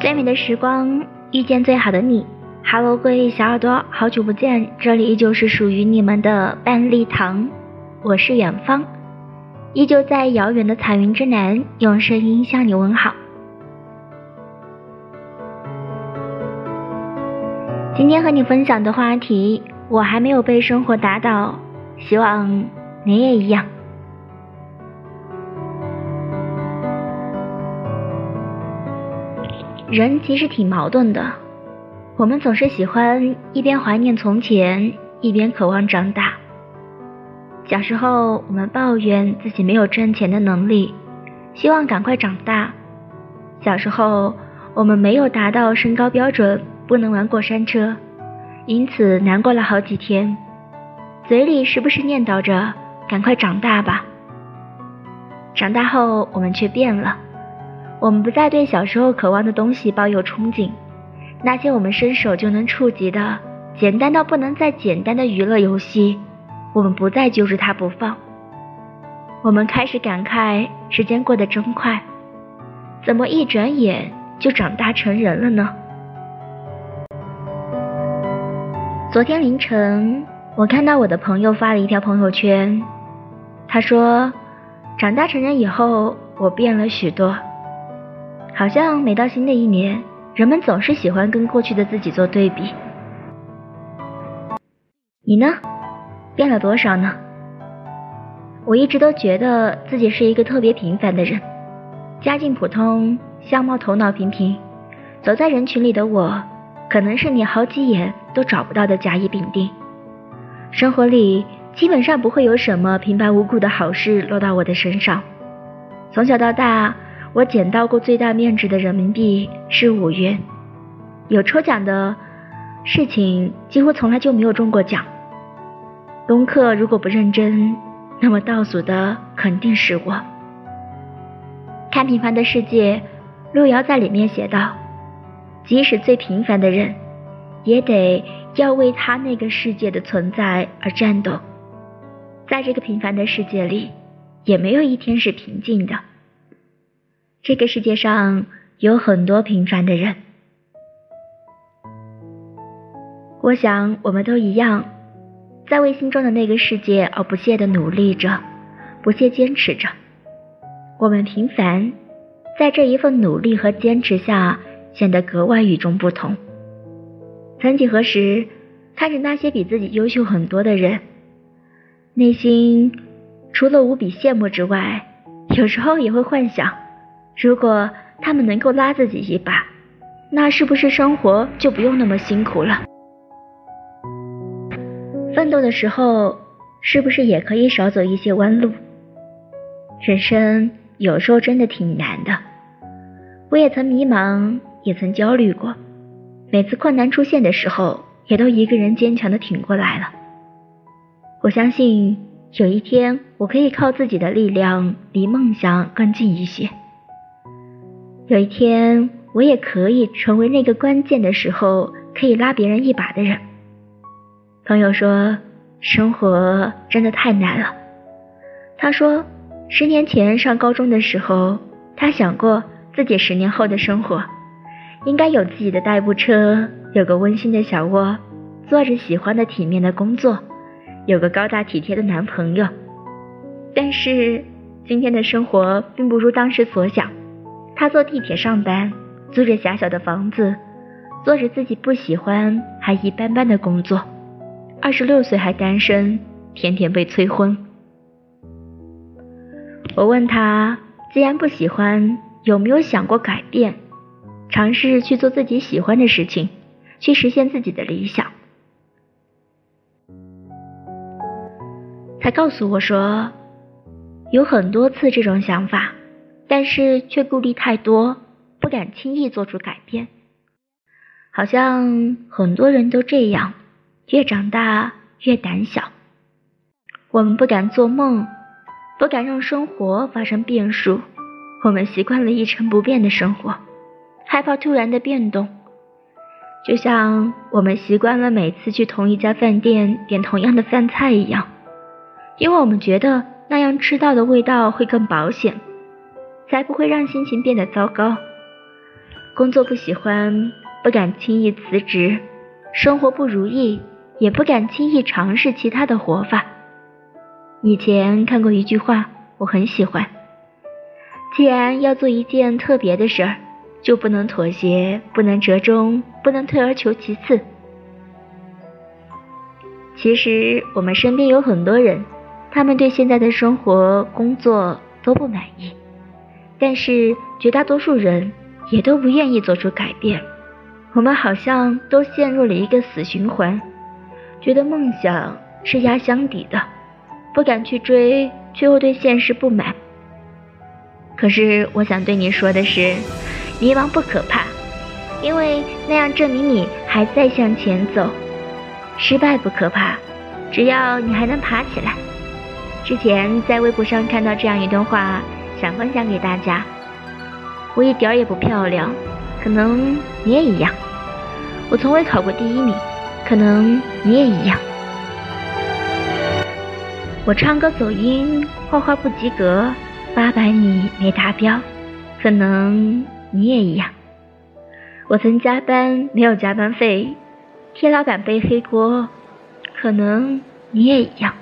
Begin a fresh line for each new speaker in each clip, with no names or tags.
最美的时光，遇见最好的你。Hello，各位小耳朵，好久不见，这里依旧是属于你们的半粒糖，我是远方，依旧在遥远的彩云之南，用声音向你问好。今天和你分享的话题，我还没有被生活打倒，希望你也一样。人其实挺矛盾的，我们总是喜欢一边怀念从前，一边渴望长大。小时候，我们抱怨自己没有赚钱的能力，希望赶快长大。小时候，我们没有达到身高标准，不能玩过山车，因此难过了好几天，嘴里时不时念叨着“赶快长大吧”。长大后，我们却变了。我们不再对小时候渴望的东西抱有憧憬，那些我们伸手就能触及的简单到不能再简单的娱乐游戏，我们不再揪着它不放。我们开始感慨时间过得真快，怎么一转眼就长大成人了呢？昨天凌晨，我看到我的朋友发了一条朋友圈，他说：“长大成人以后，我变了许多。”好像每到新的一年，人们总是喜欢跟过去的自己做对比。你呢？变了多少呢？我一直都觉得自己是一个特别平凡的人，家境普通，相貌头脑平平，走在人群里的我，可能是你好几眼都找不到的甲乙丙丁。生活里基本上不会有什么平白无故的好事落到我的身上。从小到大。我捡到过最大面值的人民币是五元，有抽奖的事情几乎从来就没有中过奖。功课如果不认真，那么倒数的肯定是我。看平凡的世界，路遥在里面写道：“即使最平凡的人，也得要为他那个世界的存在而战斗。在这个平凡的世界里，也没有一天是平静的。”这个世界上有很多平凡的人，我想我们都一样，在为心中的那个世界而不懈的努力着，不懈坚持着。我们平凡，在这一份努力和坚持下，显得格外与众不同。曾几何时，看着那些比自己优秀很多的人，内心除了无比羡慕之外，有时候也会幻想。如果他们能够拉自己一把，那是不是生活就不用那么辛苦了？奋斗的时候，是不是也可以少走一些弯路？人生有时候真的挺难的，我也曾迷茫，也曾焦虑过。每次困难出现的时候，也都一个人坚强的挺过来了。我相信有一天，我可以靠自己的力量，离梦想更近一些。有一天，我也可以成为那个关键的时候可以拉别人一把的人。朋友说，生活真的太难了。他说，十年前上高中的时候，他想过自己十年后的生活，应该有自己的代步车，有个温馨的小窝，做着喜欢的体面的工作，有个高大体贴的男朋友。但是，今天的生活并不如当时所想。他坐地铁上班，租着狭小的房子，做着自己不喜欢还一般般的工作。二十六岁还单身，天天被催婚。我问他，既然不喜欢，有没有想过改变，尝试去做自己喜欢的事情，去实现自己的理想？他告诉我说，有很多次这种想法。但是却顾虑太多，不敢轻易做出改变。好像很多人都这样，越长大越胆小。我们不敢做梦，不敢让生活发生变数。我们习惯了一成不变的生活，害怕突然的变动。就像我们习惯了每次去同一家饭店点同样的饭菜一样，因为我们觉得那样吃到的味道会更保险。才不会让心情变得糟糕。工作不喜欢，不敢轻易辞职；生活不如意，也不敢轻易尝试其他的活法。以前看过一句话，我很喜欢：既然要做一件特别的事儿，就不能妥协，不能折中，不能退而求其次。其实我们身边有很多人，他们对现在的生活、工作都不满意，但是绝大多数人也都不愿意做出改变。我们好像都陷入了一个死循环，觉得梦想是压箱底的，不敢去追，却又对现实不满。可是我想对你说的是，迷茫不可怕，因为那样证明你还在向前走。失败不可怕，只要你还能爬起来。之前在微博上看到这样一段话，想分享给大家。我一点也不漂亮，可能你也一样。我从未考过第一名，可能你也一样。我唱歌走音，画画不及格，八百米没达标，可能你也一样。我曾加班没有加班费。替老板背黑锅，可能你也一样。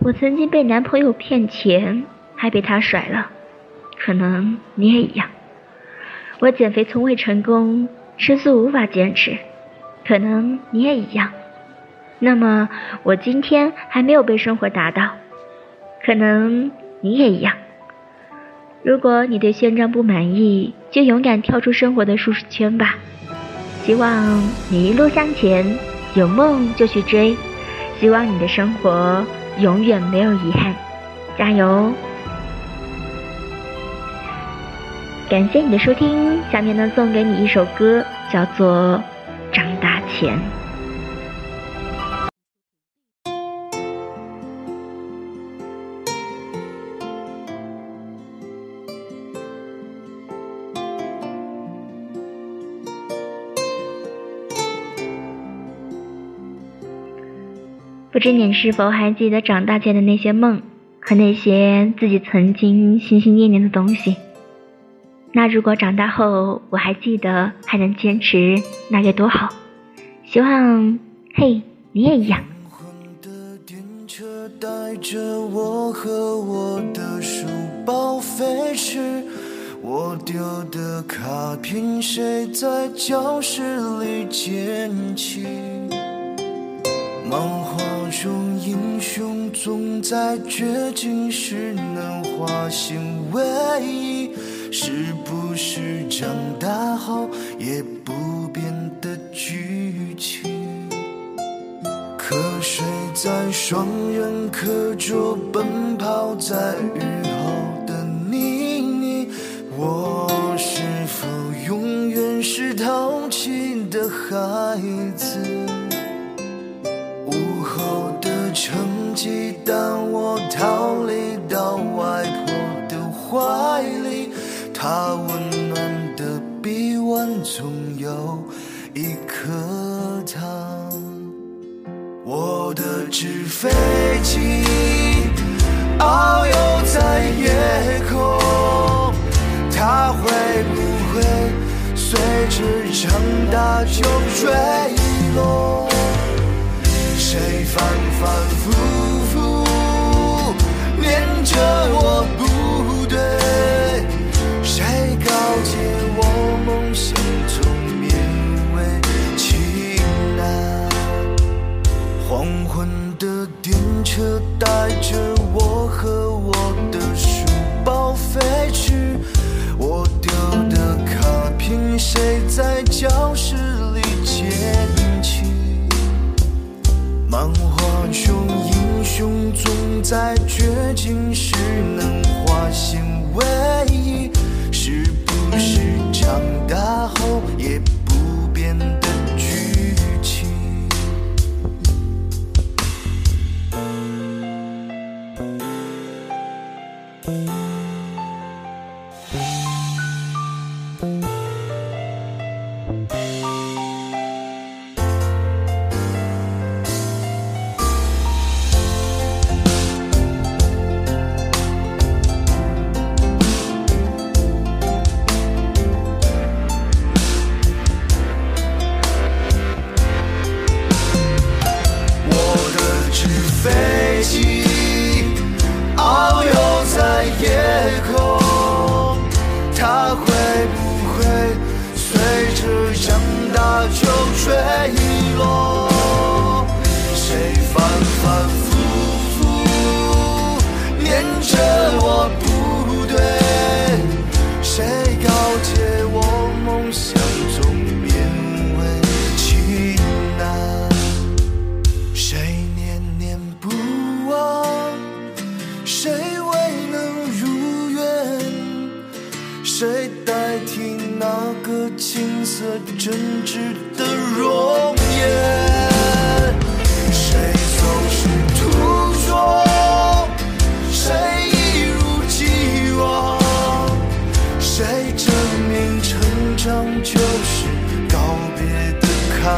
我曾经被男朋友骗钱，还被他甩了，可能你也一样。我减肥从未成功，吃素无法坚持，可能你也一样。那么我今天还没有被生活打倒，可能你也一样。如果你对现状不满意，就勇敢跳出生活的舒适圈吧。希望你一路向前，有梦就去追。希望你的生活永远没有遗憾，加油！感谢你的收听，下面呢送给你一首歌，叫做《长大前》。不知你是否还记得长大前的那些梦和那些自己曾经心心念念的东西？那如果长大后我还记得，还能坚持，那该多好！希望，嘿，你也一样的电车带着。我丢的卡片，谁在教室里捡起？漫画中英雄总在绝境时能化险为夷，是不是长大后也不变的剧情？瞌睡在双人课桌，奔跑在雨后的泥泞，我是否永远是淘气的孩子？午后的成绩单，她温暖的臂弯总有一颗糖。我的纸飞机遨游在夜空，它会不会随着长大就坠落？谁反反复复谁在教室里捡起漫画中英雄总在绝境时能化险为夷？是不是长大后也不变的剧情？
谁代替那个青涩真挚的容颜？谁总是图说，谁一如既往？谁证明成长就是告别的开